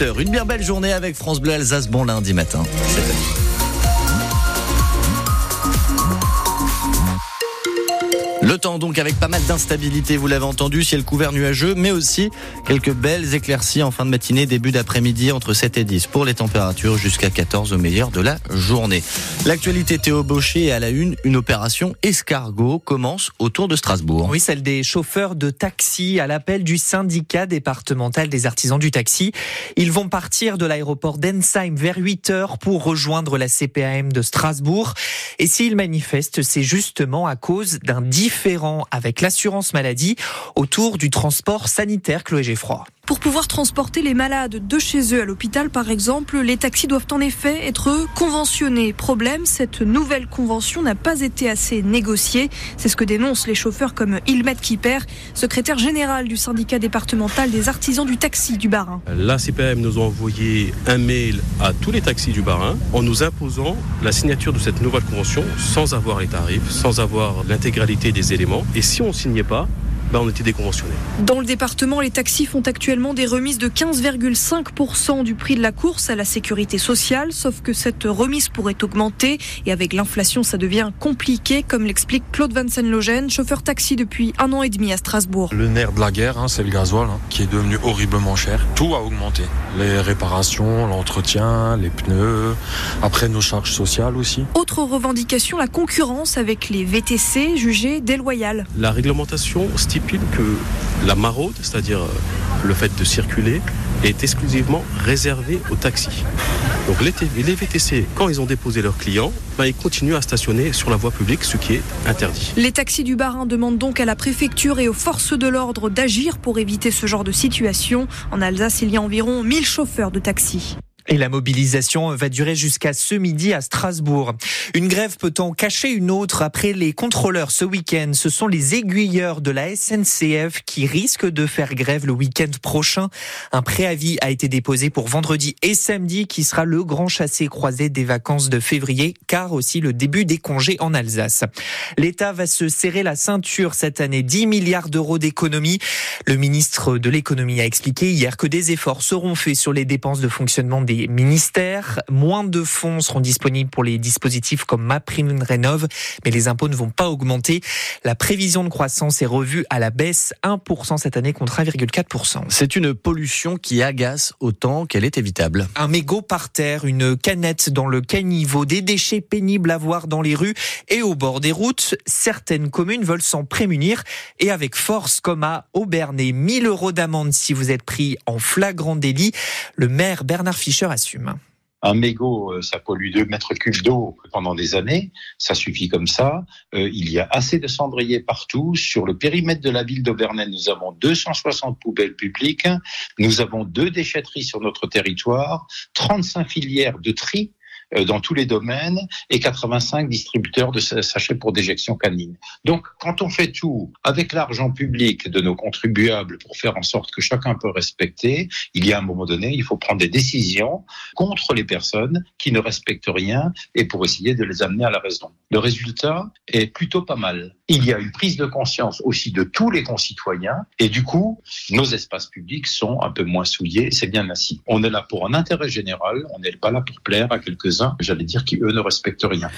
Une bien belle journée avec France Bleu Alsace. Bon lundi matin. Le temps donc avec pas mal d'instabilité, vous l'avez entendu, ciel couvert nuageux, mais aussi quelques belles éclaircies en fin de matinée, début d'après-midi entre 7 et 10 pour les températures jusqu'à 14 au meilleur de la journée. L'actualité Théo Baucher est à la une, une opération escargot commence autour de Strasbourg. Oui, celle des chauffeurs de taxi à l'appel du syndicat départemental des artisans du taxi. Ils vont partir de l'aéroport d'Ensheim vers 8 heures pour rejoindre la CPAM de Strasbourg. Et s'ils manifestent, c'est justement à cause d'un avec l'assurance maladie autour du transport sanitaire Chloé Geffroy. Pour pouvoir transporter les malades de chez eux à l'hôpital, par exemple, les taxis doivent en effet être conventionnés. Problème, cette nouvelle convention n'a pas été assez négociée. C'est ce que dénoncent les chauffeurs comme Ilmet Kiper, secrétaire général du syndicat départemental des artisans du taxi du Barin. La CPM nous a envoyé un mail à tous les taxis du Barin en nous imposant la signature de cette nouvelle convention sans avoir les tarifs, sans avoir l'intégralité des éléments. Et si on ne signait pas, ben, on était déconventionné. Dans le département, les taxis font actuellement des remises de 15,5% du prix de la course à la sécurité sociale, sauf que cette remise pourrait augmenter et avec l'inflation, ça devient compliqué, comme l'explique Claude Van Logène, chauffeur taxi depuis un an et demi à Strasbourg. Le nerf de la guerre, hein, c'est le gasoil, hein, qui est devenu horriblement cher. Tout a augmenté. Les réparations, l'entretien, les pneus, après nos charges sociales aussi. Autre revendication, la concurrence avec les VTC jugées déloyales. La réglementation que la maraude, c'est-à-dire euh, le fait de circuler, est exclusivement réservé aux taxis. Donc les, VTC, quand ils ont déposé leurs clients, ben, ils continuent à stationner sur la voie publique, ce qui est interdit. Les taxis du Barin demandent donc à la préfecture et aux forces de l'ordre d'agir pour éviter ce genre de situation. En Alsace, il y a environ 1000 chauffeurs de taxis. Et la mobilisation va durer jusqu'à ce midi à Strasbourg. Une grève peut en cacher une autre après les contrôleurs ce week-end. Ce sont les aiguilleurs de la SNCF qui risquent de faire grève le week-end prochain. Un préavis a été déposé pour vendredi et samedi qui sera le grand chassé croisé des vacances de février car aussi le début des congés en Alsace. L'État va se serrer la ceinture cette année. 10 milliards d'euros d'économie. Le ministre de l'économie a expliqué hier que des efforts seront faits sur les dépenses de fonctionnement des ministères. Moins de fonds seront disponibles pour les dispositifs comme MaPrimeRénov, mais les impôts ne vont pas augmenter. La prévision de croissance est revue à la baisse 1% cette année contre 1,4%. C'est une pollution qui agace autant qu'elle est évitable. Un mégot par terre, une canette dans le caniveau, des déchets pénibles à voir dans les rues et au bord des routes. Certaines communes veulent s'en prémunir et avec force comme à Aubernay. 1000 euros d'amende si vous êtes pris en flagrant délit. Le maire Bernard Fischer Un mégot, euh, ça pollue 2 mètres cubes d'eau pendant des années. Ça suffit comme ça. Euh, il y a assez de cendriers partout. Sur le périmètre de la ville d'Auvernay, nous avons 260 poubelles publiques. Nous avons deux déchetteries sur notre territoire, 35 filières de tri dans tous les domaines et 85 distributeurs de sachets pour déjection canine. Donc, quand on fait tout avec l'argent public de nos contribuables pour faire en sorte que chacun peut respecter, il y a un moment donné, il faut prendre des décisions contre les personnes qui ne respectent rien et pour essayer de les amener à la raison. Le résultat est plutôt pas mal. Il y a une prise de conscience aussi de tous les concitoyens et du coup, nos espaces publics sont un peu moins souillés. C'est bien ainsi. On est là pour un intérêt général. On n'est pas là pour plaire à quelques-uns j'allais dire, qui eux ne respectent rien.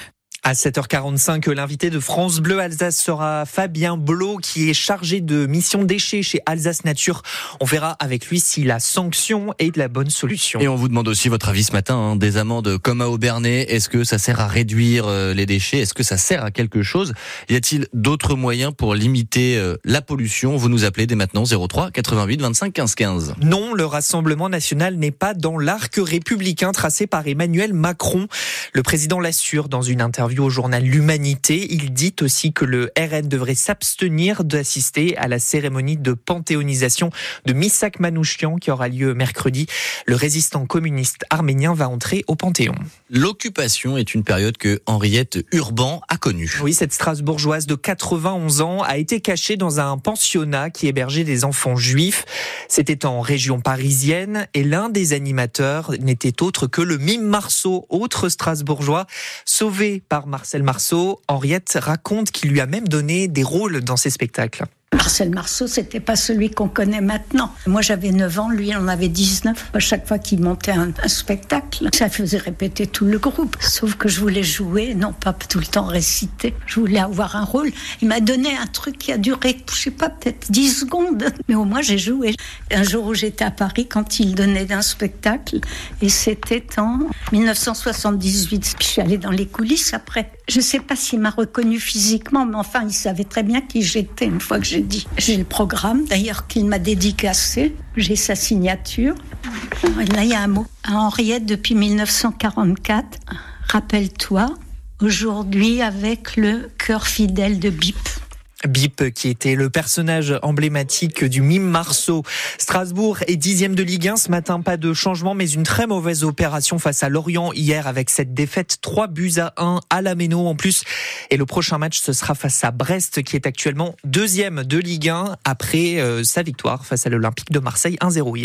À 7h45, l'invité de France Bleu Alsace sera Fabien Blot, qui est chargé de mission déchets chez Alsace Nature. On verra avec lui si la sanction est la bonne solution. Et on vous demande aussi votre avis ce matin, hein, des amendes comme à Aubernay. Est-ce que ça sert à réduire euh, les déchets? Est-ce que ça sert à quelque chose? Y a-t-il d'autres moyens pour limiter euh, la pollution? Vous nous appelez dès maintenant 03 88 25 15 15. Non, le Rassemblement national n'est pas dans l'arc républicain tracé par Emmanuel Macron. Le président l'assure dans une interview au journal L'Humanité. Il dit aussi que le RN devrait s'abstenir d'assister à la cérémonie de panthéonisation de Misak Manouchian qui aura lieu mercredi. Le résistant communiste arménien va entrer au Panthéon. L'occupation est une période que Henriette Urban a connue. Oui, cette Strasbourgeoise de 91 ans a été cachée dans un pensionnat qui hébergeait des enfants juifs. C'était en région parisienne et l'un des animateurs n'était autre que le mime Marceau, autre Strasbourgeois, sauvé par Marcel Marceau, Henriette raconte qu'il lui a même donné des rôles dans ses spectacles. Marcel Marceau, c'était pas celui qu'on connaît maintenant. Moi, j'avais 9 ans, lui, en avait 19. À chaque fois qu'il montait un, un, spectacle, ça faisait répéter tout le groupe. Sauf que je voulais jouer, non pas tout le temps réciter. Je voulais avoir un rôle. Il m'a donné un truc qui a duré, je sais pas, peut-être 10 secondes. Mais au moins, j'ai joué. Un jour où j'étais à Paris, quand il donnait un spectacle, et c'était en 1978. Puis je suis allée dans les coulisses après. Je sais pas s'il m'a reconnu physiquement, mais enfin, il savait très bien qui j'étais une fois que j'ai dit. J'ai le programme, d'ailleurs, qu'il m'a dédicacé. J'ai sa signature. Et là, il y a un mot. À Henriette, depuis 1944, rappelle-toi, aujourd'hui avec le cœur fidèle de Bip. Bip, qui était le personnage emblématique du mime Marceau. Strasbourg est dixième de Ligue 1 ce matin, pas de changement, mais une très mauvaise opération face à Lorient hier avec cette défaite 3 buts à 1 à la Méno en plus. Et le prochain match, ce sera face à Brest, qui est actuellement deuxième de Ligue 1 après euh, sa victoire face à l'Olympique de Marseille 1-0 hier.